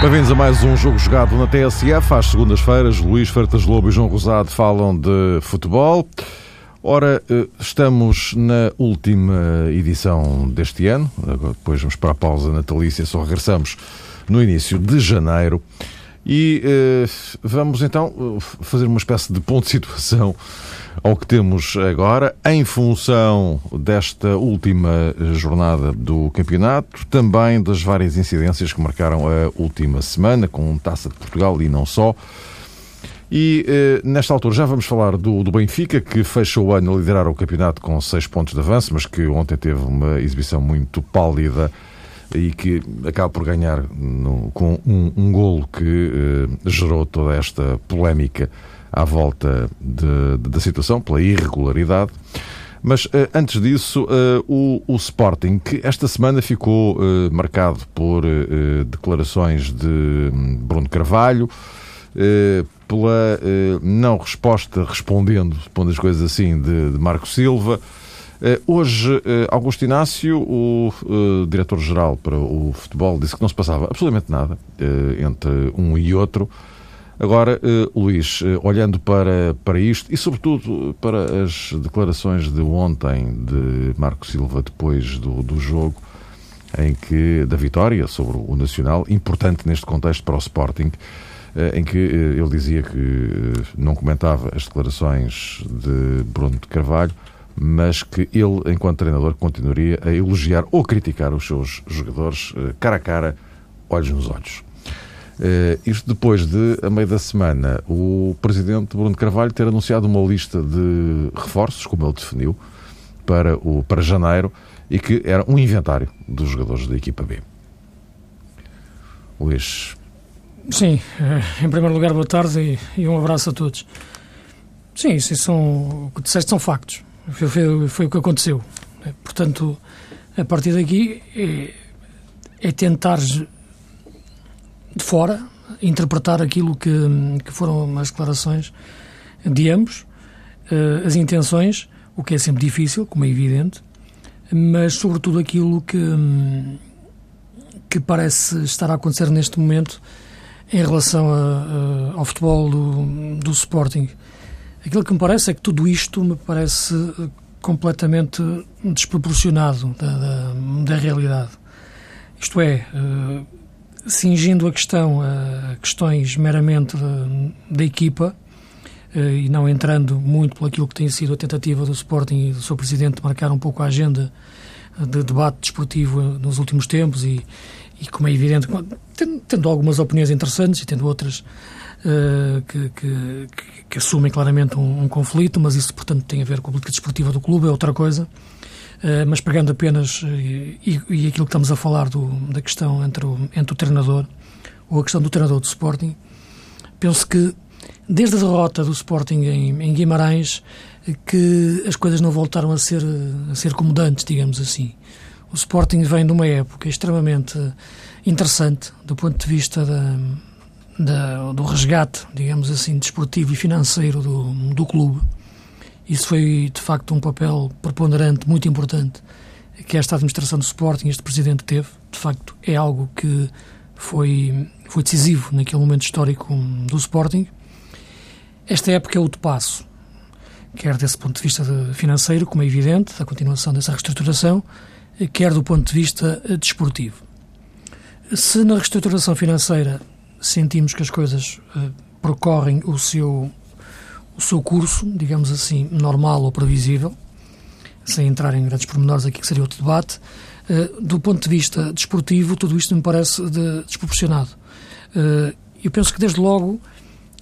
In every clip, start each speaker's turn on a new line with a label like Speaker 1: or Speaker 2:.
Speaker 1: Bem-vindos a mais um jogo jogado na TSF. Às segundas-feiras, Luís Fertas Lobo e João Rosado falam de futebol. Ora, eh, estamos na última edição deste ano, depois vamos para a pausa natalícia, só regressamos no início de janeiro. E eh, vamos então fazer uma espécie de ponto de situação ao que temos agora, em função desta última jornada do campeonato, também das várias incidências que marcaram a última semana, com Taça de Portugal e não só. E eh, nesta altura já vamos falar do, do, Benfica, que fechou o ano a liderar o campeonato com seis pontos de avanço, mas que ontem teve uma exibição muito pálida e que acaba por ganhar no, com um, um golo que eh, gerou toda esta polémica à volta de, de, da situação, pela irregularidade. Mas uh, antes disso, uh, o, o, Sporting, que esta semana ficou marcado por declarações de um, Bruno Carvalho, pela não resposta, respondendo, pondo as coisas assim, de, de Marco Silva. Hoje, Augusto Inácio, o diretor-geral para o futebol, disse que não se passava absolutamente nada entre um e outro. Agora, Luís, olhando para, para isto e, sobretudo, para as declarações de ontem de Marco Silva depois do, do jogo, em que da vitória sobre o Nacional, importante neste contexto para o Sporting, em que ele dizia que não comentava as declarações de Bruno de Carvalho, mas que ele, enquanto treinador, continuaria a elogiar ou criticar os seus jogadores cara a cara, olhos nos olhos. Uh, isto depois de, a meio da semana, o presidente Bruno Carvalho ter anunciado uma lista de reforços, como ele definiu, para, o, para janeiro, e que era um inventário dos jogadores da equipa B. Luís.
Speaker 2: Sim, eh, em primeiro lugar, boa tarde e, e um abraço a todos. Sim, isso são, o que disseste são factos. Foi, foi, foi, o que aconteceu. Portanto, a partir daqui é, é tentar de fora, interpretar aquilo que, que foram as declarações de ambos, uh, as intenções, o que é sempre difícil, como é evidente, mas sobretudo aquilo que, que parece estar a acontecer neste momento em relação a, a, ao futebol do, do Sporting. Aquilo que me parece é que tudo isto me parece completamente desproporcionado da, da, da realidade. Isto é, uh, cingindo a questão a questões meramente da, equipa eh, e não entrando muito por aquilo que tem sido a tentativa do Sporting e do seu Presidente de marcar um pouco a agenda de debate desportivo nos últimos tempos e, e como é evidente, tendo, tendo, algumas opiniões interessantes e tendo outras uh, que, que, que, assumem claramente um, um, conflito, mas isso, portanto, tem a ver com a política desportiva do clube, é outra coisa. Eh, mas pegando apenas, eh, e, e, aquilo que estamos a falar do, da questão entre o, entre o treinador, ou a questão do treinador do Sporting, penso que desde a derrota do Sporting em, em Guimarães, que as coisas não voltaram a ser, a ser comodantes, digamos assim. O Sporting vem de uma época extremamente interessante do ponto de vista da, da, do resgate, digamos assim, desportivo e financeiro do, do clube. Isso foi, de facto, um papel preponderante, muito importante, que esta administração do Sporting, este presidente teve. De facto, é algo que foi, foi decisivo naquele momento histórico do Sporting. Esta época é outro passo, quer desse ponto de vista financeiro, como é evidente, da continuação dessa reestruturação, quer do ponto de vista desportivo. Se na reestruturação financeira sentimos que as coisas uh, percorrem o seu o seu curso, digamos assim, normal ou previsível, sem entrar em grandes pormenores aqui que seria outro debate. Uh, do ponto de vista desportivo, tudo isto me parece de, desproporcionado. Uh, eu penso que desde logo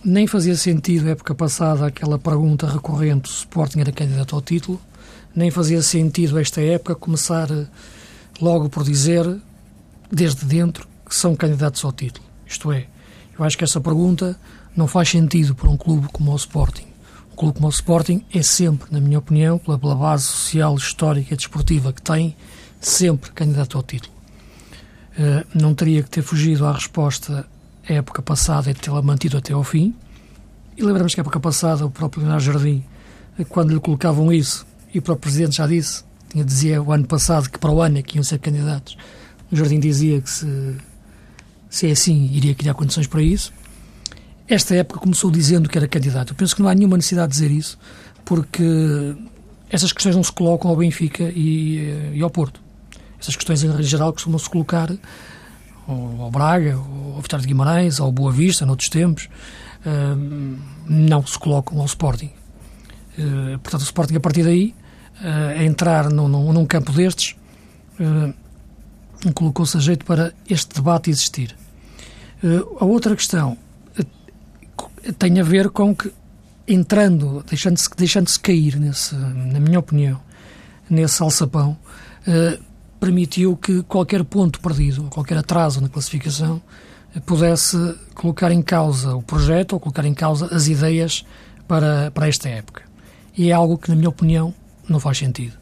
Speaker 2: nem fazia sentido, época passada, aquela pergunta recorrente: se Sporting era candidato ao título, nem fazia sentido, esta época, começar logo por dizer, desde dentro, que são candidatos ao título. Isto é, eu acho que essa pergunta não faz sentido para um clube como o Sporting. Um clube como o Sporting é sempre, na minha opinião, pela, pela base social, histórica e desportiva que tem, sempre candidato ao título. uh, não teria que ter fugido à resposta à época passada e tê-la mantido até ao fim. E lembramos que a época passada o próprio Leonardo Jardim, quando lhe colocavam isso, e o próprio Presidente já disse, tinha, dizia o ano passado que para o ano é que iam ser candidatos, o Jardim dizia que se, se é assim iria criar condições para isso. Esta época começou dizendo que era candidato. Eu penso que não há nenhuma necessidade de dizer isso, porque essas questões não se colocam ao Benfica e, eh, e ao Porto. Essas questões, em geral, costumam-se colocar ao, Braga, ao Vitória de Guimarães, ao Boa Vista, noutros tempos. Não se colocam ao Sporting. Uh, portanto, o Sporting, a partir daí, uh, a entrar num, num, num campo destes, colocou-se a jeito para este debate existir. A outra questão tem a ver com que, entrando, deixando-se deixando -se cair, nesse, na minha opinião, nesse alçapão, uh, permitiu que qualquer ponto perdido, qualquer atraso na classificação, uh, pudesse colocar em causa o projeto ou colocar em causa as ideias para, para esta época. E é algo que, na minha opinião, não faz sentido.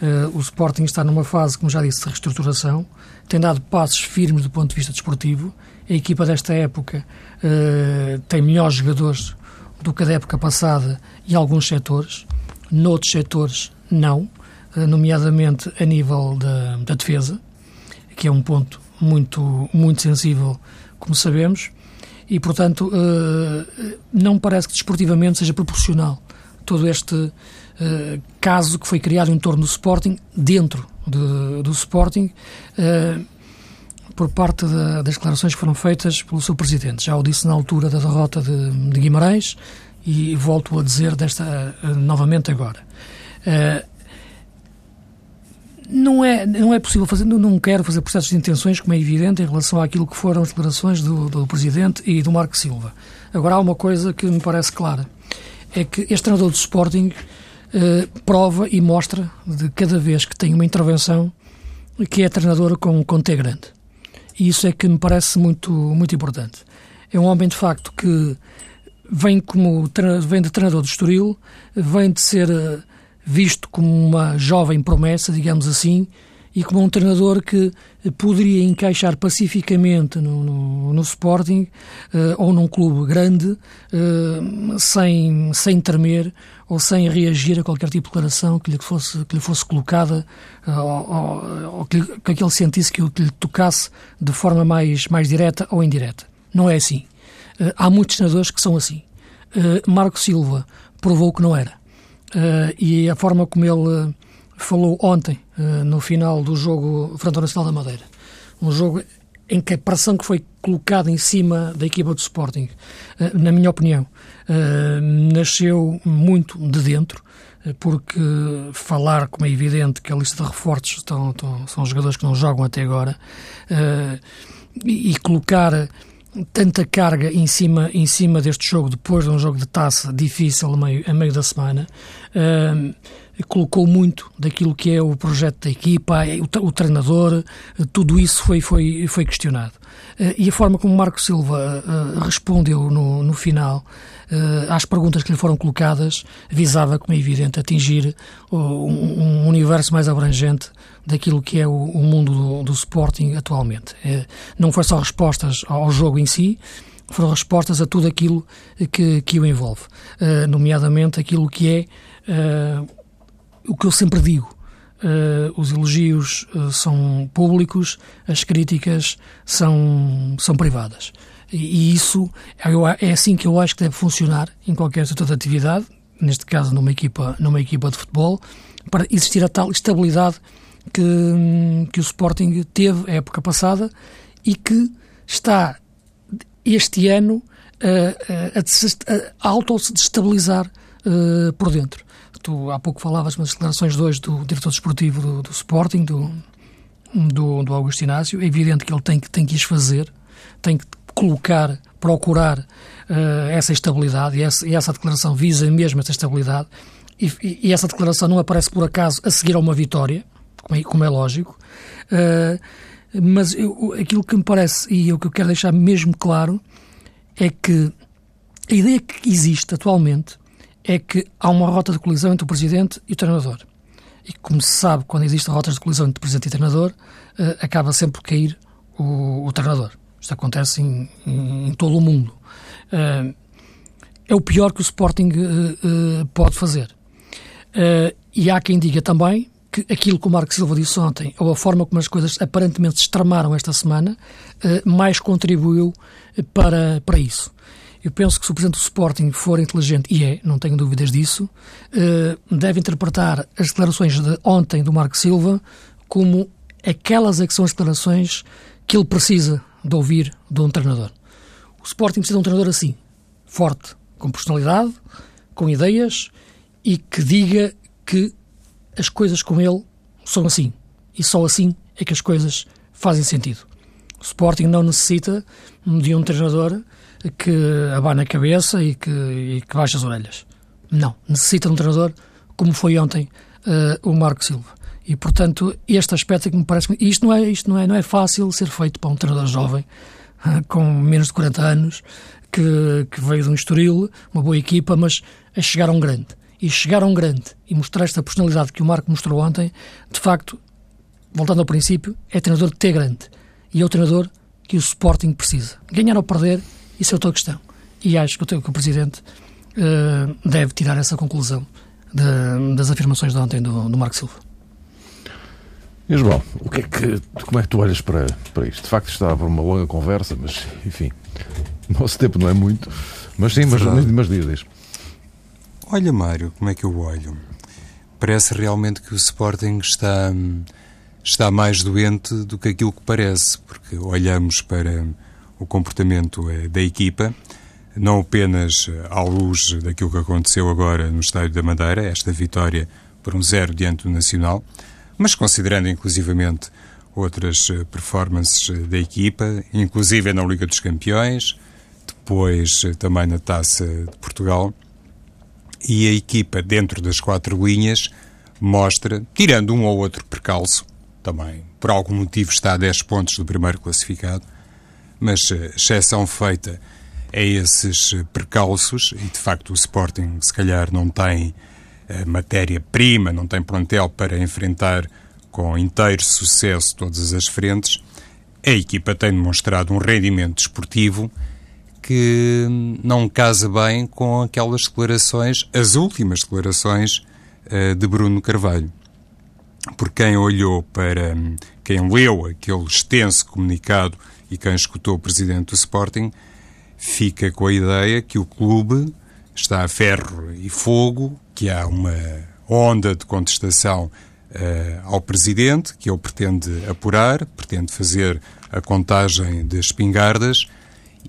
Speaker 2: Uh, o Sporting está numa fase, como já disse, de reestruturação, tem dado passos firmes do ponto de vista desportivo. A equipa desta época uh, tem melhores jogadores do que a da época passada em alguns setores, noutros setores não, uh, nomeadamente a nível da, da, defesa, que é um ponto muito, muito sensível, como sabemos, e portanto uh, não parece que desportivamente seja proporcional todo este caso que foi criado em torno do Sporting dentro de, do Sporting por parte de, das declarações que foram feitas pelo seu presidente. Já o disse na altura da derrota de, de Guimarães e volto a dizer desta uh, novamente agora. Uh, não é, não é possível fazer, não, não quero fazer processos de intenções, como é evidente, em relação àquilo que foram as declarações do, do Presidente e do Marco Silva. Agora, há uma coisa que me parece clara: é que este treinador do Sporting eh, prova e mostra de cada vez que tem uma intervenção que é treinador com, com T grande. E isso é que me parece muito, muito importante. É um homem, de facto, que vem, como, vem de treinador do Estoril, vem de ser eh, visto como uma jovem promessa, digamos assim, e como um treinador que poderia encaixar pacificamente no, no, no Sporting uh, ou num clube grande uh, sem, sem tremer ou sem reagir a qualquer tipo de declaração que lhe fosse, que lhe fosse colocada uh, ou, ou, que, que ele sentisse que, que lhe tocasse de forma mais, mais direta ou indireta. Não é assim. há muitos treinadores que são assim. Marco Silva provou que não era. e a forma como ele falou ontem, uh, no final do jogo frente Nacional da Madeira. Um jogo em que a pressão que foi colocada em cima da equipa do Sporting, uh, na minha opinião, uh, nasceu muito de dentro, porque falar, como é evidente, que a lista de reforços estão, estão, são jogadores que não jogam até agora, e, colocar tanta carga em cima, em cima deste jogo, depois de um jogo de taça difícil a meio, a meio da semana, colocou muito daquilo que é o projeto da equipa, o, o treinador, tudo isso foi, foi, foi questionado. Uh, e a forma como Marco Silva uh, respondeu no, no final às perguntas que lhe foram colocadas visava, como é evidente, atingir um, universo mais abrangente daquilo que é o, mundo do, do, Sporting atualmente. É, não foi só respostas ao jogo em si, foram respostas a tudo aquilo que, que o envolve, nomeadamente aquilo que é o que eu sempre digo. Uh, os elogios são públicos, as críticas são, são privadas. E, e isso é, é assim que eu acho que deve funcionar em qualquer setor de atividade, neste caso numa equipa, numa equipa de futebol, para existir a tal estabilidade que, que o Sporting teve a época passada e que está este ano a, a, a auto-se destabilizar uh, por dentro. Tu há pouco falavas nas declarações de hoje do diretor desportivo do, do Sporting, do, do, do Augusto Inácio. É evidente que ele tem que, tem que as fazer, tem que colocar, procurar uh, essa estabilidade e essa, e essa declaração visa mesmo essa estabilidade. E, e, essa declaração não aparece por acaso a seguir a uma vitória, como é, como é lógico, uh, mas eu, aquilo que me parece e o que eu quero deixar mesmo claro é que a ideia que existe atualmente é que há uma rota de colisão entre o Presidente e o treinador. E como se sabe, quando existem rotas de colisão entre Presidente e treinador, uh, acaba sempre por cair o, o treinador. Isto acontece em, em, em todo o mundo. Uh, é o pior que o Sporting uh, pode fazer. e há quem diga também que aquilo que o Marco Silva disse ontem, ou a forma como as coisas aparentemente se extremaram esta semana, mais contribuiu para, para isso. Eu penso que se o Presidente do Sporting for inteligente, e é, não tenho dúvidas disso, deve interpretar as declarações de ontem do Marco Silva como aquelas é que são as declarações que ele precisa de ouvir de um treinador. O Sporting precisa de um treinador assim, forte, com personalidade, com ideias e que diga que as coisas com ele são assim. E só assim é que as coisas fazem sentido. O Sporting não necessita de um treinador que abana a cabeça e que, e que baixe as orelhas. Não. Necessita de um treinador como foi ontem uh, o Marco Silva. E, portanto, este aspecto é que me parece que isto não é, isto não é, não é fácil ser feito para um treinador jovem, com menos de 40 anos, que, que veio de um Estoril, uma boa equipa, mas a chegar a um grande. E chegar a um grande e mostrar esta personalidade que o Marco mostrou ontem, de facto, voltando ao princípio, é treinador de ter grande. E é o treinador que o Sporting precisa. Ganhar ou perder, isso é outra questão. E acho que o, que o Presidente uh, deve tirar essa conclusão de, das afirmações de ontem do, do Marco Silva.
Speaker 1: E João, o que é que, como é que tu olhas para, para isto? De facto, estava uma longa conversa, mas enfim, o nosso tempo não é muito. Mas sim, mas, mas diz, diz.
Speaker 3: Olha, Mário, como é que eu olho? Parece realmente que o Sporting está, está mais doente do que aquilo que parece, porque olhamos para o comportamento eh, da equipa, não apenas à luz daquilo que aconteceu agora no Estádio da Madeira, esta vitória por um zero diante do Nacional, mas considerando inclusivamente outras eh, performances eh, da equipa, inclusive na Liga dos Campeões, depois eh, também na Taça de Portugal, e a equipa dentro das quatro linhas mostra, tirando um ou outro percalço, também por algum motivo está a 10 pontos do primeiro classificado, mas exceção feita a esses percalços, e de facto o Sporting se calhar não tem matéria-prima, não tem plantel para enfrentar com inteiro sucesso todas as frentes, a equipa tem demonstrado um rendimento desportivo que não casa bem com aquelas declarações, as últimas declarações de Bruno Carvalho. Por quem olhou para, quem leu aquele extenso comunicado e quem escutou o presidente do Sporting, fica com a ideia que o clube está a ferro e fogo, que há uma onda de contestação uh, ao Presidente, que ele pretende apurar, pretende fazer a contagem de espingardas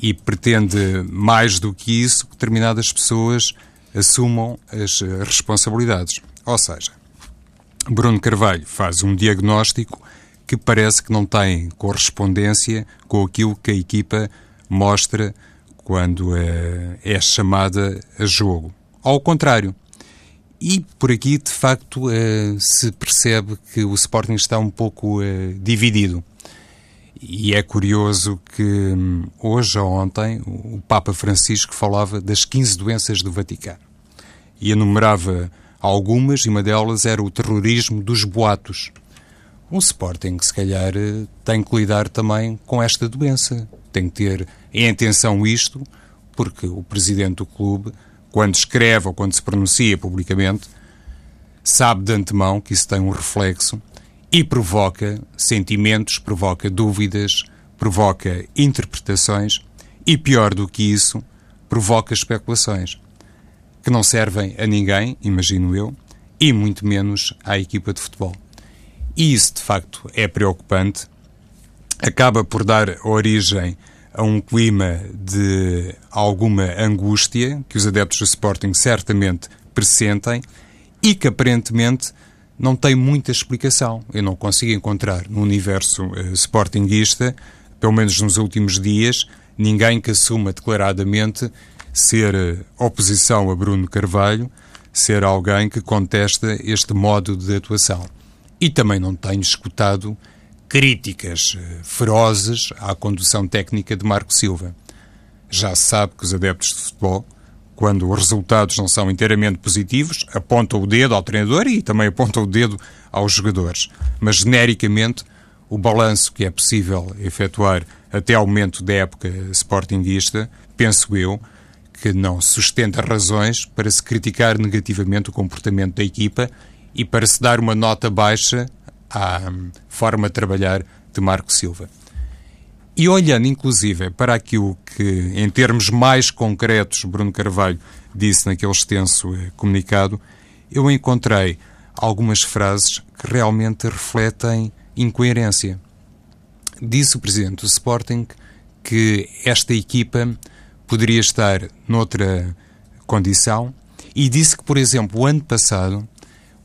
Speaker 3: e pretende, mais do que isso, que determinadas pessoas assumam as responsabilidades. Ou seja, Bruno Carvalho faz um diagnóstico que parece que não tem correspondência com aquilo que a equipa mostra quando é, é chamada a jogo. Ao contrário. E por aqui, de facto, é, se percebe que o Sporting está um pouco é, dividido. E é curioso que hum, hoje ou ontem o Papa Francisco falava das 15 doenças do Vaticano. E enumerava algumas, e uma delas era o terrorismo dos boatos. O Sporting, se calhar, tem que lidar também com esta doença. Tem que ter em atenção isto, porque o presidente do clube, quando escreve ou quando se pronuncia publicamente, sabe de antemão que isso tem um reflexo e provoca sentimentos, provoca dúvidas, provoca interpretações e, pior do que isso, provoca especulações que não servem a ninguém, imagino eu, e muito menos à equipa de futebol. E isso, de facto, é preocupante, acaba por dar origem a um clima de alguma angústia que os adeptos do Sporting certamente pressentem e que aparentemente não tem muita explicação. Eu não consigo encontrar no universo uh, sportinguista, pelo menos nos últimos dias, ninguém que assuma declaradamente ser uh, oposição a Bruno Carvalho, ser alguém que contesta este modo de atuação. E também não tenho escutado críticas eh, ferozes à condução técnica de Marco Silva. Já se sabe que os adeptos de futebol, quando os resultados não são inteiramente positivos, apontam o dedo ao treinador e também apontam o dedo aos jogadores. Mas, genericamente, o balanço que é possível efetuar até ao momento da época sportinguista, penso eu, que não sustenta razões para se criticar negativamente o comportamento da equipa e para se dar uma nota baixa à hum, forma de trabalhar de Marco Silva. E olhando, inclusive, para aquilo que, em termos mais concretos, Bruno Carvalho disse naquele extenso eh, comunicado, eu encontrei algumas frases que realmente refletem incoerência. Disse o presidente do Sporting que esta equipa poderia estar noutra condição e disse que, por exemplo, o ano passado,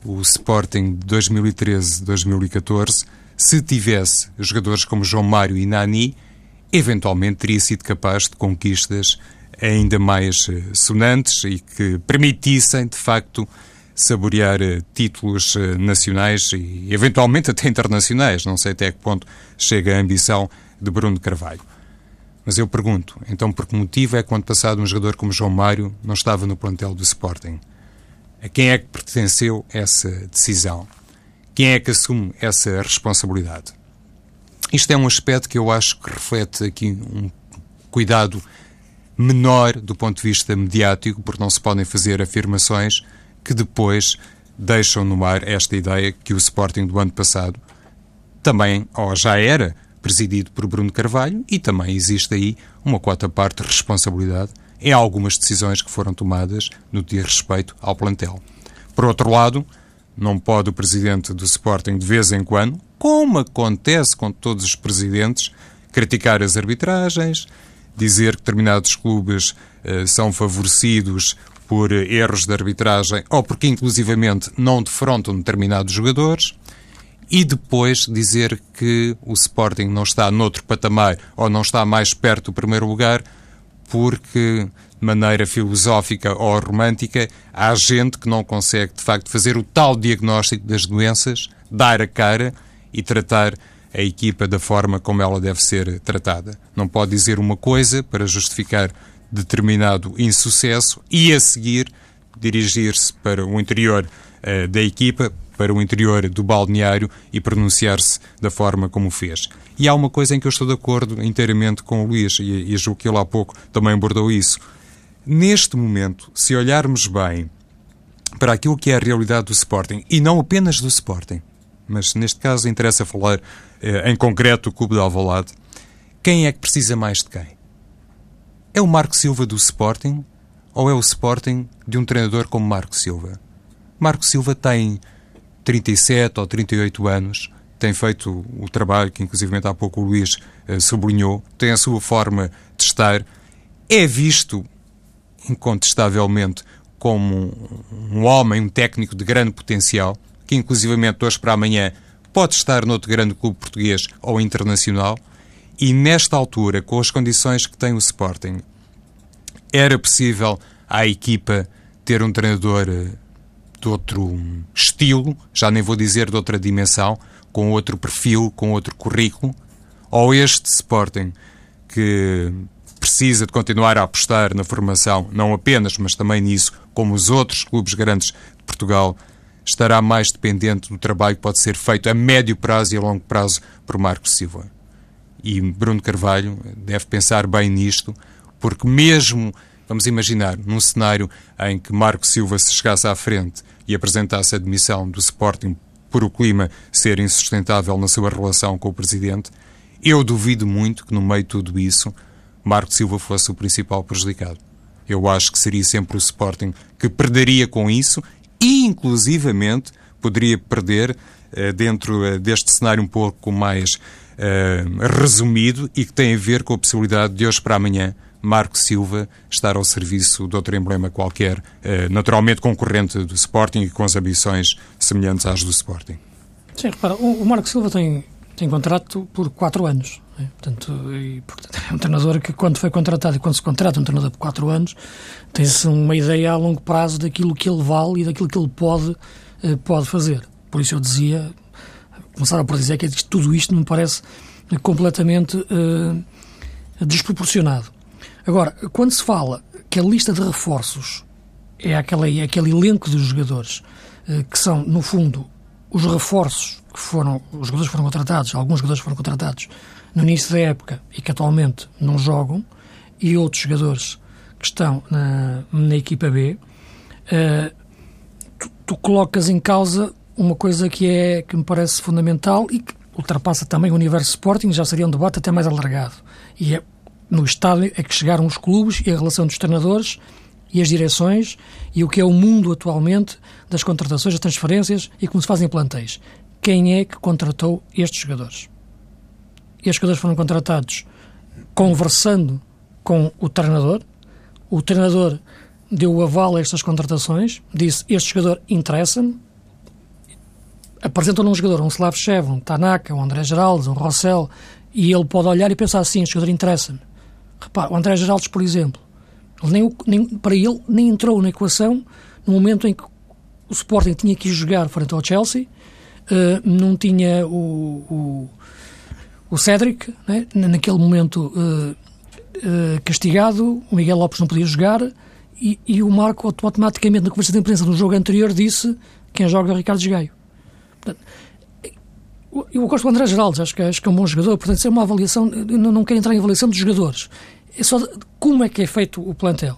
Speaker 3: o Sporting de 2013-2014, se tivesse jogadores como João Mário e Nani, eventualmente teria sido capaz de conquistas ainda mais eh, sonantes e que permitissem, de facto, saborear eh, títulos eh, nacionais e eventualmente até internacionais. Não sei até que ponto chega a ambição de Bruno Carvalho. Mas eu pergunto, então por que motivo é que quando passado um jogador como João Mário não estava no plantel do Sporting? A quem é que pertenceu essa decisão? Quem é que assume essa responsabilidade? Isto é um aspecto que eu acho que reflete aqui um cuidado menor do ponto de vista mediático, porque não se podem fazer afirmações que depois deixam no ar esta ideia que o Sporting do ano passado também, ou já era, presidido por Bruno Carvalho e também existe aí uma quota parte de responsabilidade em algumas decisões que foram tomadas no que diz respeito ao plantel. Por outro lado, não pode o presidente do Sporting de vez em quando, como acontece com todos os presidentes, criticar as arbitragens, dizer que determinados clubes uh, são favorecidos por erros de arbitragem ou porque inclusivamente não defrontam determinados jogadores e depois dizer que o Sporting não está noutro patamar ou não está mais perto do primeiro lugar porque de maneira filosófica ou romântica há gente que não consegue de facto fazer o tal diagnóstico das doenças, dar a cara e tratar a equipa da forma como ela deve ser tratada. Não pode dizer uma coisa para justificar determinado insucesso e a seguir dirigir-se para o interior uh, da equipa, para o interior do balneário e pronunciar-se da forma como fez. E há uma coisa em que eu estou de acordo inteiramente com o Luís, e, e julgo que ele há pouco também abordou isso. Neste momento, se olharmos bem para aquilo que é a realidade do Sporting, e não apenas do Sporting, mas neste caso interessa falar eh, em concreto do Clube de Alvalade, quem é que precisa mais de quem? É o Marco Silva do Sporting ou é o Sporting de um treinador como Marco Silva? Marco Silva tem 37 ou 38 anos, tem feito o trabalho que, inclusive, há pouco o Luís uh, sublinhou, tem a sua forma de estar, é visto, incontestavelmente, como um homem, um técnico de grande potencial, que, inclusivamente, hoje para amanhã pode estar noutro grande clube português ou internacional, e nesta altura, com as condições que tem o Sporting, era possível à equipa ter um treinador eh, de outro estilo, já nem vou dizer de outra dimensão, com outro perfil, com outro currículo, ou este Sporting que precisa de continuar a apostar na formação, não apenas, mas também nisso, como os outros clubes grandes de Portugal, estará mais dependente do trabalho que pode ser feito a médio prazo e a longo prazo por Marco Silva. E Bruno Carvalho deve pensar bem nisto, porque mesmo, vamos imaginar, num cenário em que Marco Silva se chegasse à frente e apresentasse a admissão do Sporting por o clima ser insustentável na sua relação com o Presidente, eu duvido muito que no meio de tudo isso Marco Silva fosse o principal prejudicado. Eu acho que seria sempre o Sporting que perderia com isso e, inclusivamente, poderia perder uh, dentro uh, deste cenário um pouco mais uh, resumido e que tem a ver com a possibilidade de hoje para amanhã Marco Silva estar ao serviço de outro emblema qualquer, naturalmente concorrente do Sporting e com as ambições semelhantes às do Sporting.
Speaker 2: Sim, repara, o, Marco Silva tem, tem contrato por quatro anos. Né? Portanto, e, portanto, é um treinador que, quando foi contratado e quando se contrata um treinador por quatro anos, tem-se uma ideia a longo prazo daquilo que ele vale e daquilo que ele pode, pode fazer. Por isso eu dizia, começaram por dizer que tudo isto me parece completamente uh, desproporcionado. Agora, quando se fala que a lista de reforços é, aquela, é aquele elenco dos jogadores uh, que são, no fundo, os reforços que foram, os jogadores foram contratados, alguns jogadores foram contratados no início da época e que atualmente não jogam, e outros jogadores que estão na, na equipa B, uh, tu, tu, colocas em causa uma coisa que, é, que me parece fundamental e que ultrapassa também o universo Sporting, já seria um debate até mais alargado. E é, no estádio é que chegaram os clubes e a relação dos treinadores e as direções e o que é o mundo atualmente das contratações, das transferências e como se fazem plantéis. Quem é que contratou estes jogadores? Estes jogadores foram contratados conversando com o treinador. O treinador deu o aval a estas contratações, disse: Este jogador interessa-me. Apresentam um jogador, um Slavchev, um Tanaka, um André Geraldes, um Rossell, e ele pode olhar e pensar assim: Este jogador interessa-me. Repara, o André Geraldes, por exemplo, nem, nem, para ele nem entrou na equação no momento em que o Sporting tinha que jogar frente ao Chelsea, uh, não tinha o, o, o Cédric, né? naquele momento uh, uh, castigado, o Miguel Lopes não podia jogar e, e, o Marco automaticamente na conversa de imprensa no jogo anterior disse quem joga é o Ricardo Gaio. Eu gosto do André Geraldes, acho que, acho que é um bom jogador, portanto, isso é uma avaliação, não, não quero entrar em avaliação dos jogadores, é só como é que é feito o plantel.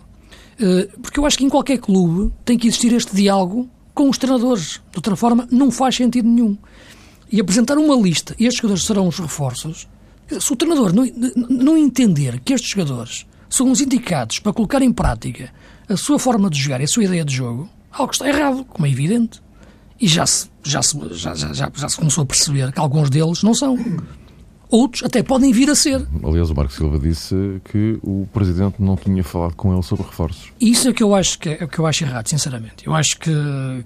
Speaker 2: Uh, porque eu acho que em qualquer clube tem que existir este diálogo com os treinadores. De outra forma, não faz sentido nenhum. E apresentar uma lista, estes jogadores serão os reforços, se o treinador não, não entender que estes jogadores são os indicados para colocar em prática a sua forma de jogar e a sua ideia de jogo, algo está errado, como é evidente. E já se, já se, já, já, já, já se começou a perceber que alguns deles não são. Outros até podem vir a ser.
Speaker 1: Aliás, o Marco Silva disse que o Presidente não tinha falado com ele sobre reforços.
Speaker 2: Isso é o que eu acho, que é, é o que eu acho errado, sinceramente. Eu acho que,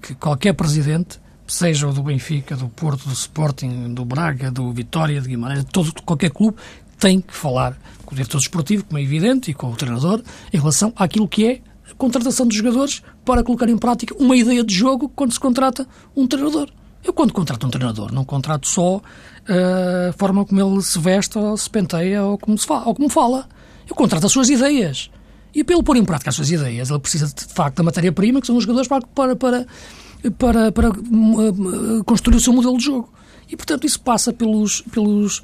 Speaker 2: que qualquer Presidente, seja o do Benfica, do Porto, do Sporting, do Braga, do Vitória, de Guimarães, todo, qualquer clube, tem que falar com o diretor esportivo, como é evidente, e com o treinador, em relação àquilo que é contratação de jogadores para colocar em prática uma ideia de jogo quando se contrata um treinador. Eu, quando contrato um treinador, não contrato só a forma como ele se veste, ou se penteia, ou como, se fala, ou como fala. Eu contrato as suas ideias. E pelo pôr em prática as suas ideias, ele precisa de facto da matéria-prima, que são os jogadores para, para, para, para, para uh, construir o seu modelo de jogo. E portanto isso passa pelos, pelos,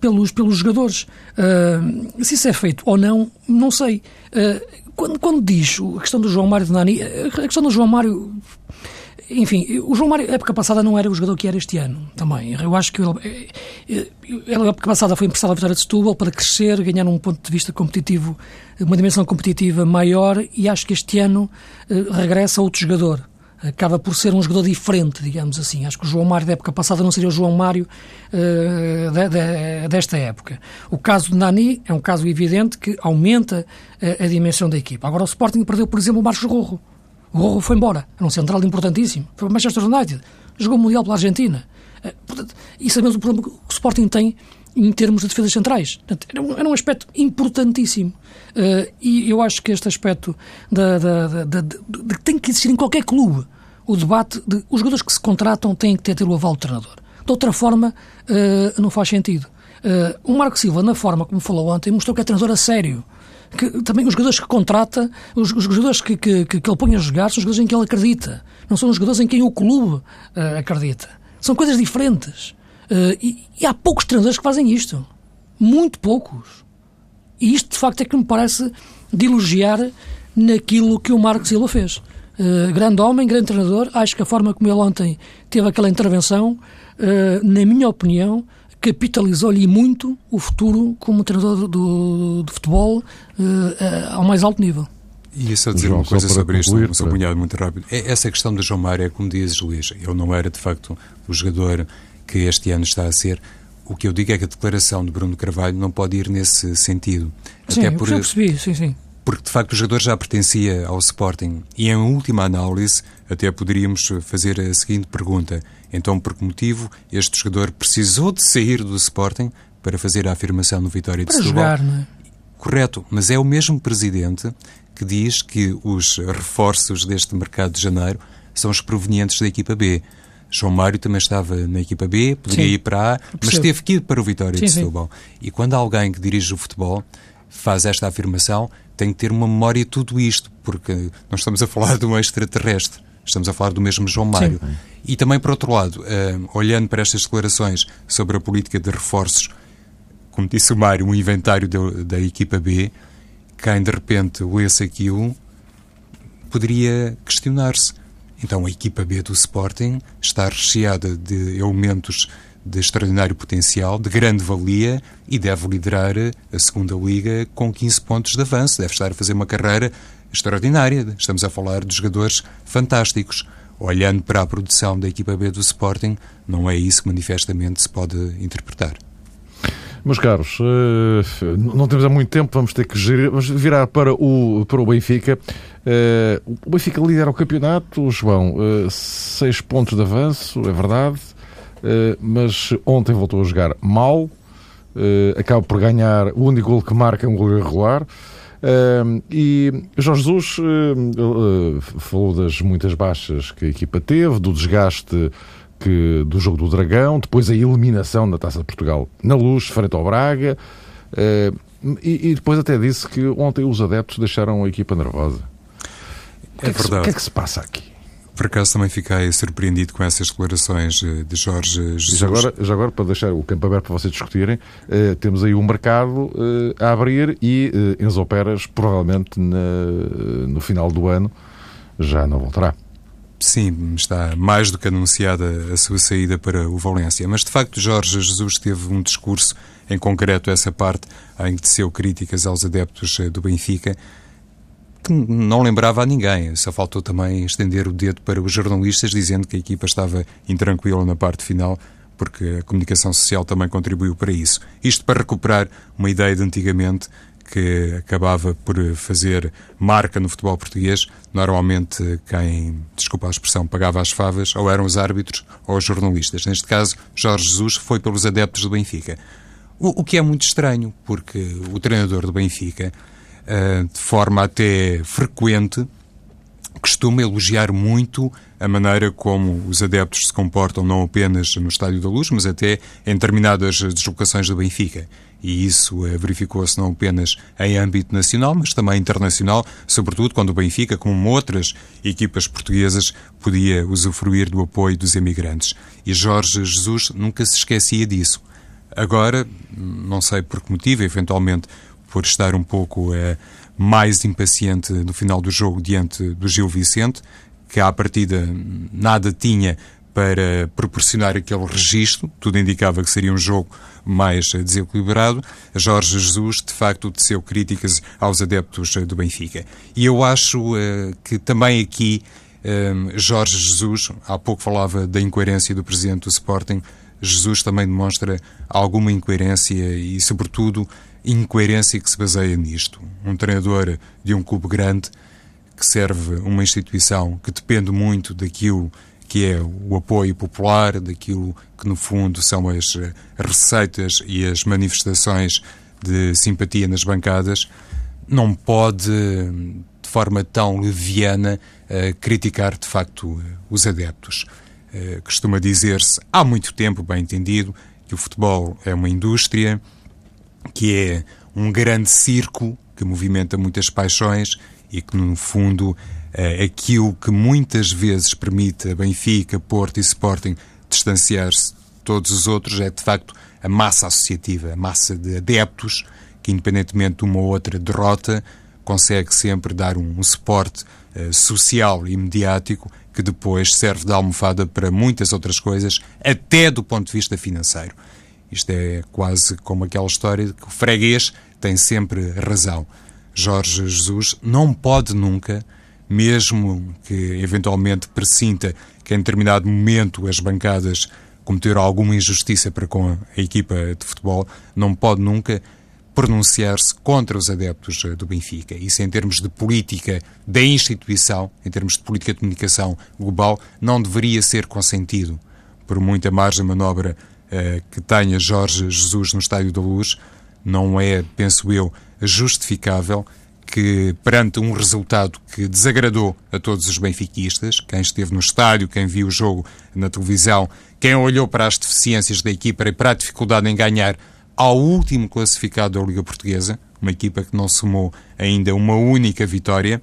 Speaker 2: pelos, pelos jogadores. Uh, se isso é feito ou não, não sei. Uh, quando, quando diz a questão do João Mário de Nani, a questão do João Mário enfim, o João Mário, época passada, não era o jogador que era este ano também. Eu acho que ele, eh, época passada, foi emprestado à Vitória de Setúbal para crescer, ganhar um ponto de vista competitivo, uma dimensão competitiva maior e acho que este ano eh, regressa outro jogador. Acaba por ser um jogador diferente, digamos assim. Acho que o João Mário da época passada não seria o João Mário uh, de, de, desta época. O caso de Nani é um caso evidente que aumenta a, a dimensão da equipa. Agora o Sporting perdeu, por exemplo, o Marcos Rorro o Rojo foi embora. Era um central importantíssimo. Foi para o Manchester United. Jogou o Mundial pela Argentina. Eh, portanto, e sabemos o problema que o Sporting tem em termos de defesas centrais. Portanto, era, um, era um aspecto importantíssimo. Uh, e eu acho que este aspecto da, da, da, de, que tem que existir em qualquer clube o debate de os jogadores que se contratam têm que ter, ter o aval do treinador. De outra forma, uh, não faz sentido. Uh, o Marco Silva, na forma como falou ontem, mostrou que é treinador a sério que também os jogadores que contrata, os, os jogadores que, que, que, ele põe a jogar, são os jogadores em que ele acredita. Não são os jogadores em quem o clube uh, acredita. São coisas diferentes. Uh, e, e, há poucos treinadores que fazem isto. Muito poucos. E isto, de facto, é que me parece de elogiar naquilo que o Marcos Silva fez. Uh, grande homem, grande treinador. Acho que a forma como ele ontem teve aquela intervenção, na minha opinião, capitalizou-lhe muito o futuro como treinador do, do futebol uh, ao mais alto nível.
Speaker 3: E só dizer João, uma coisa sobre concluir, isto, um para... muito rápido. É, essa questão de João Mário é como dizes, Luís, ele não era de facto o jogador que este ano está a ser. O que eu digo é que a declaração de Bruno Carvalho não pode ir nesse sentido.
Speaker 2: Sim, Até por, eu percebi, sim, sim.
Speaker 3: Porque de facto o jogador já pertencia ao Sporting. E em última análise, até poderíamos fazer a seguinte pergunta: então, por que motivo este jogador precisou de sair do Sporting para fazer a afirmação no Vitória
Speaker 2: de
Speaker 3: para
Speaker 2: Setúbal? Jogar, não é?
Speaker 3: Correto, mas é o mesmo presidente que diz que os reforços deste mercado de janeiro são os provenientes da equipa B. João Mário também estava na equipa B, poderia sim, ir para A, mas teve que ir para o Vitória sim, de Setúbal. Sim. E quando alguém que dirige o futebol faz esta afirmação, tem que ter uma memória de tudo isto, porque nós estamos a falar de um extraterrestre. Estamos a falar do mesmo João Mário. E também, por outro lado, uh, olhando para estas declarações sobre a política de reforços, como disse o Mário, um inventário de, da equipa B, quem de repente lesse aquilo poderia questionar-se. Então a equipa B do Sporting está recheada de elementos de extraordinário potencial, de grande valia e deve liderar a segunda liga com 15 pontos de avanço. Deve estar a fazer uma carreira extraordinária. Estamos a falar de jogadores fantásticos. Olhando para a produção da equipa B do Sporting, não é isso que manifestamente se pode interpretar.
Speaker 1: Meus caros, eh, não temos há muito tempo, vamos ter que virar para o, para o Benfica. Eh, o Benfica lidera o campeonato, João, eh, seis pontos de avanço, é verdade, mas ontem voltou a jogar mal, acaba por ganhar, o único gol que marca um gol irregular. e Jorge Jesus falou das muitas baixas que a equipa teve, do desgaste que, do jogo do Dragão, depois a eliminação na Taça de Portugal na luz, frente ao Braga, uh, e, e, depois até disse que ontem os adeptos deixaram a equipa nervosa.
Speaker 3: É, é verdade.
Speaker 1: o que é que se passa aqui?
Speaker 3: Por acaso também fiquei surpreendido com essas declarações eh, de Jorge Jesus.
Speaker 1: Já agora, já agora para deixar o campo aberto para vocês discutirem, uh, temos aí um mercado uh, a abrir e uh, Enzo Peras provavelmente na, no final do ano já não voltará.
Speaker 3: Sim, está mais do que anunciada a sua saída para o Valência. Mas, de facto, Jorge Jesus teve um discurso, em concreto essa parte, em que teceu críticas aos adeptos eh, do Benfica, que não lembrava a ninguém. Só faltou também estender o dedo para os jornalistas, dizendo que a equipa estava intranquila na parte final, porque a comunicação social também contribuiu para isso. Isto para recuperar uma ideia de antigamente que acabava por fazer marca no futebol português. Normalmente, quem, desculpa a expressão, pagava as favas ou eram os árbitros ou os jornalistas. Neste caso, Jorge Jesus foi pelos adeptos do Benfica. O, o que é muito estranho, porque o treinador do Benfica, uh, de forma até frequente, costuma elogiar muito a maneira como os adeptos se comportam, não apenas no Estádio da Luz, mas até em determinadas deslocações do Benfica e isso eh, verificou-se não apenas em âmbito nacional, mas também internacional, sobretudo quando o Benfica, como outras equipas portuguesas, podia usufruir do apoio dos emigrantes. E Jorge Jesus nunca se esquecia disso. Agora, não sei por que motivo, eventualmente por estar um pouco eh, mais impaciente no final do jogo diante do Gil Vicente, que à partida nada tinha para proporcionar aquele registro, tudo indicava que seria um jogo mais desequilibrado. Jorge Jesus, de facto, teceu críticas aos adeptos do Benfica. E eu acho uh, que também aqui uh, Jorge Jesus, há pouco falava da incoerência do presidente do Sporting, Jesus também demonstra alguma incoerência e, sobretudo, incoerência que se baseia nisto. Um treinador de um clube grande que serve uma instituição que depende muito daquilo que é o apoio popular, daquilo que no fundo são as eh, receitas e as manifestações de simpatia nas bancadas, não pode, de forma tão leviana, uh, criticar de facto os adeptos. Uh, costuma dizer-se, há muito tempo, bem entendido, que o futebol é uma indústria, que é um grande circo que movimenta muitas paixões e que, no fundo, é aquilo que muitas vezes permite a Benfica, Porto e Sporting distanciar-se de todos os outros é, de facto, a massa associativa, a massa de adeptos que, independentemente de uma ou outra derrota, consegue sempre dar um, suporte uh, social e mediático que depois serve de almofada para muitas outras coisas, até do ponto de vista financeiro. Isto é quase como aquela história de que o freguês tem sempre razão. Jorge Jesus não pode nunca, mesmo que eventualmente pressinta que em determinado momento as bancadas cometeram alguma injustiça para com a equipa de futebol, não pode nunca pronunciar-se contra os adeptos do Benfica. Isso, em termos de política da instituição, em termos de política de comunicação global, não deveria ser consentido. Por muita margem de manobra eh, que tenha Jorge Jesus no Estádio da Luz, não é, penso eu, justificável que, perante um resultado que desagradou a todos os benfiquistas, quem esteve no estádio, quem viu o jogo na televisão, quem olhou para as deficiências da equipa e para a dificuldade em ganhar ao último classificado da Liga Portuguesa, uma equipa que não somou ainda uma única vitória,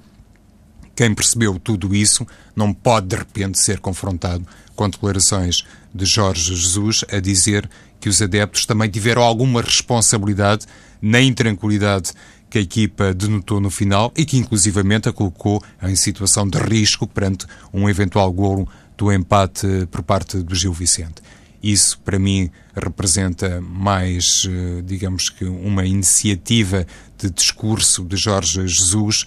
Speaker 3: quem percebeu tudo isso não pode de repente ser confrontado com declarações de Jorge Jesus a dizer que os adeptos também tiveram alguma responsabilidade na intranquilidade que a equipa denotou no final e que inclusivamente a colocou em situação de risco perante um eventual golo do empate por parte do Gil Vicente. Isso, para mim, representa mais, eh, digamos que, uma iniciativa de discurso de Jorge Jesus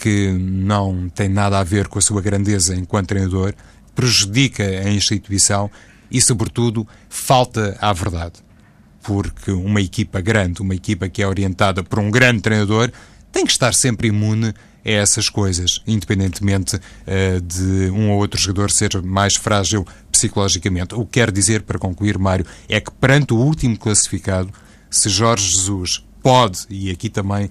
Speaker 3: que não tem nada a ver com a sua grandeza enquanto treinador, prejudica a instituição e, sobretudo, falta à verdade. Porque uma equipa grande, uma equipa que é orientada por um grande treinador, tem que estar sempre imune a essas coisas, independentemente uh, de um ou outro jogador ser mais frágil psicologicamente. O que quero dizer, para concluir, Mário, é que perante o último classificado, se Jorge Jesus pode, e aqui também,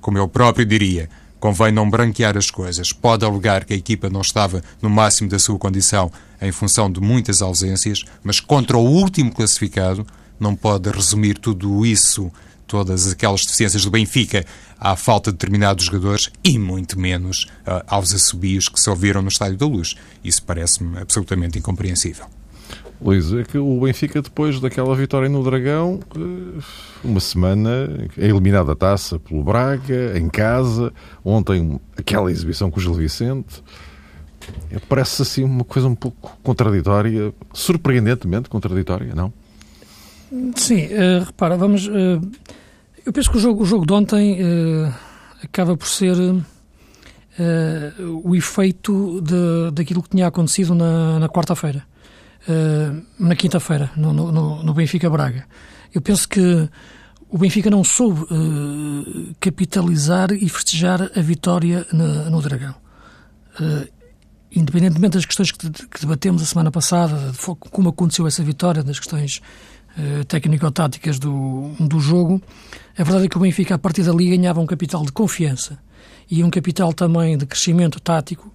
Speaker 3: como eu próprio diria, convém não branquear as coisas. Pode alegar que a equipa não estava no máximo da sua condição em função de muitas ausências, mas contra o último classificado não pode resumir tudo isso, todas aquelas deficiências do Benfica, à falta de determinados jogadores e muito menos uh, aos assobios que se ouviram no Estádio da Luz. Isso parece-me absolutamente incompreensível.
Speaker 1: Luís, é que o Benfica, depois daquela vitória no Dragão, eh, uma semana é eliminado da taça pelo Braga, em casa. Ontem, aquela exibição com o Gil Vicente. É, parece assim uma coisa um pouco contraditória, surpreendentemente contraditória, não?
Speaker 2: Sim, uh, repara, vamos. Uh, eu penso que o jogo, o jogo de ontem uh, acaba por ser o efeito de, daquilo que tinha acontecido na, na quarta-feira. Uh, na quinta-feira, no, no, no, Benfica Braga. Eu penso que o Benfica não soube uh, capitalizar e festejar a vitória no, no Dragão. Uh, independentemente das questões que, que, debatemos a semana passada, como aconteceu essa vitória, das questões técnico-táticas do, do jogo, a verdade é que o Benfica, a partir dali, ganhava um capital de confiança e um capital também de crescimento tático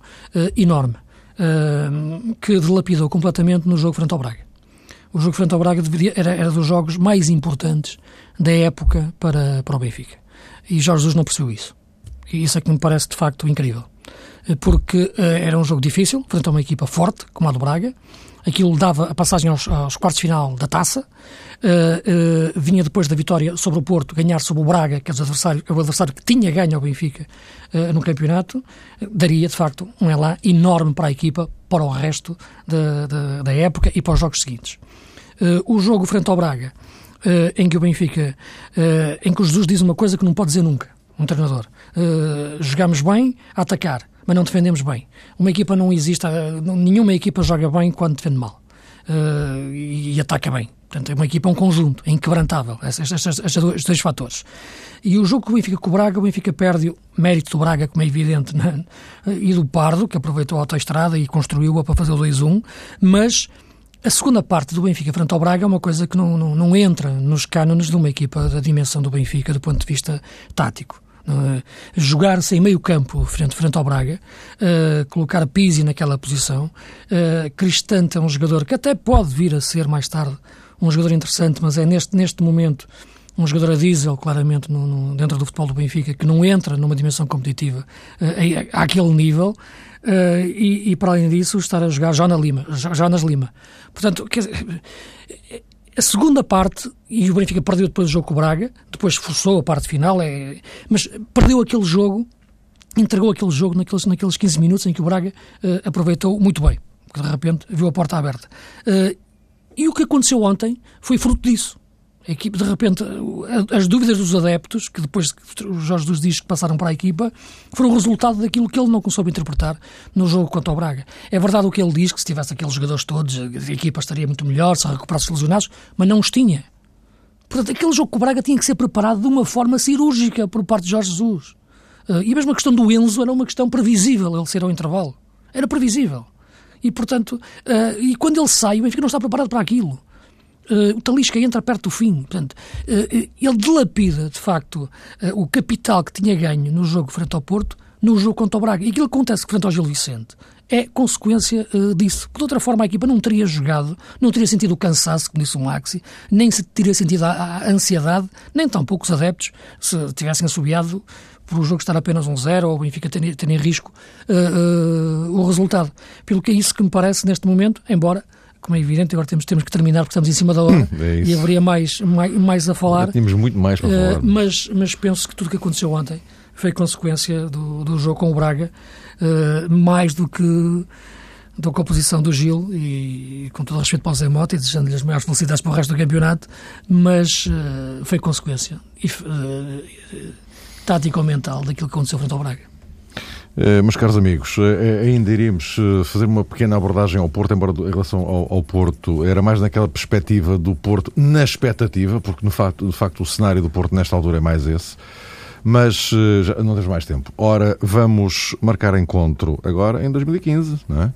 Speaker 2: enorme uh, que dilapidou completamente no jogo frente ao Braga. O jogo frente ao Braga deveria, era, era dos jogos mais importantes da época para, para o Benfica. E Jorge Jesus não percebeu isso. E isso é que me parece de facto incrível. Eh, porque uh, era um jogo difícil, frente a uma equipa forte, como a do Braga, aquilo dava a passagem aos, aos quartos final da taça, uh, vinha depois da vitória sobre o Porto, ganhar sobre o Braga, que é o adversário, é o adversário que tinha ganho ao Benfica uh, no campeonato, daria de facto um elá enorme para a equipa, para o resto de, de, da época e para os jogos seguintes. o jogo frente ao Braga, em que o Benfica, em que o Jesus diz uma coisa que não pode dizer nunca, um treinador, jogamos bem a atacar, mas não defendemos bem. Uma equipa não existe, nenhuma equipa joga bem quando defende mal uh, e, ataca bem. Portanto, é uma equipa, um conjunto, é inquebrantável, estes, dois, dois fatores. E o jogo que o Benfica com o Braga, o Benfica perde o mérito do Braga, como é evidente, né? e do Pardo, que aproveitou a autoestrada e construiu-a para fazer o 2-1, mas a segunda parte do Benfica frente ao Braga é uma coisa que não, não, não entra nos cânones de uma equipa da dimensão do Benfica do ponto de vista tático. Uh, jogar sem meio campo frente, frente ao Braga, uh, colocar Pizzi naquela posição, uh, Cristante é um jogador que até pode vir a ser mais tarde um jogador interessante, mas é neste, neste momento um jogador a diesel, claramente, no, no, dentro do futebol do Benfica, que não entra numa dimensão competitiva uh, àquele nível, uh, e, e, para além disso, estar a jogar Jonas Lima. Jonas Lima. Portanto, quer dizer, a segunda parte, e o Benfica perdeu depois o jogo com o Braga, depois forçou a parte final, é, mas perdeu aquele jogo, entregou aquele jogo naqueles, naqueles 15 minutos em que o Braga uh, aproveitou muito bem, porque de repente viu a porta aberta. E o que aconteceu ontem foi fruto disso a equipe, de repente, as dúvidas dos adeptos, que depois Jorge dos diz que passaram para a equipa, foram resultado daquilo que ele não soube interpretar no jogo contra o Braga. É verdade o que ele diz, que se tivesse aqueles jogadores todos, a equipa estaria muito melhor, se recuperasse os lesionados, mas não os tinha. Portanto, aquele jogo com o Braga tinha que ser preparado de uma forma cirúrgica por parte de Jorge Jesus. Eh, e a mesma questão do Enzo era uma questão previsível, ele ser ao intervalo. Era previsível. E, portanto, eh, e quando ele sai, o Benfica não está preparado para aquilo. Uh, o Talisca entra perto do fim. Portanto, uh, ele dilapida, de facto, uh, o capital que tinha ganho no jogo frente ao Porto, no jogo contra o Braga. E aquilo que acontece frente ao Gil Vicente é consequência uh, disso. De outra forma, a equipa não teria jogado, não teria sentido o cansaço, como disse o Maxi, nem se teria sentido a, a ansiedade, nem tão poucos adeptos se tivessem assobiado por o jogo estar apenas um zero ou o Benfica ter, ter em risco uh, uh, o resultado. Pelo que é isso que me parece neste momento, embora como é evidente, agora temos, temos que terminar porque estamos em cima da hora é e haveria mais, mais, mais a falar. Já
Speaker 1: tínhamos muito mais para falar.
Speaker 2: Uh, mas, mas penso que tudo o que aconteceu ontem foi consequência do, do jogo com o Braga, uh, mais do que da composição do Gil e, com todo o respeito para o Zé Mota e desejando-lhe as maiores felicidades para o resto do campeonato, mas uh, foi consequência e, uh, tático-mental daquilo que aconteceu frente ao Braga.
Speaker 1: Uh, meus caros amigos, ainda iríamos fazer uma pequena abordagem ao Porto, embora em relação ao, ao, Porto era mais naquela perspectiva do Porto, na expectativa, porque no facto, de facto o cenário do Porto nesta altura é mais esse. Mas já não temos mais tempo. Ora, vamos marcar encontro agora em 2015, não é?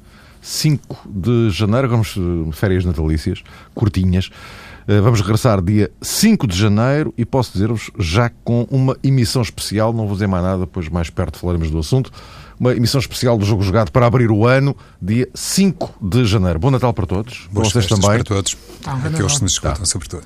Speaker 1: 5 de janeiro, vamos eh, férias natalícias, curtinhas. Eh, vamos regressar dia 5 de janeiro e posso dizer-vos já com uma emissão especial, não vou dizer mais nada, depois mais perto falaremos do assunto. Uma emissão especial do Jogo Jogado para abrir o ano, dia 5 de janeiro. Bom Natal para todos.
Speaker 3: Boas vocês também. para todos. Tá, Aqueles que nos escutam, tá. sobretudo.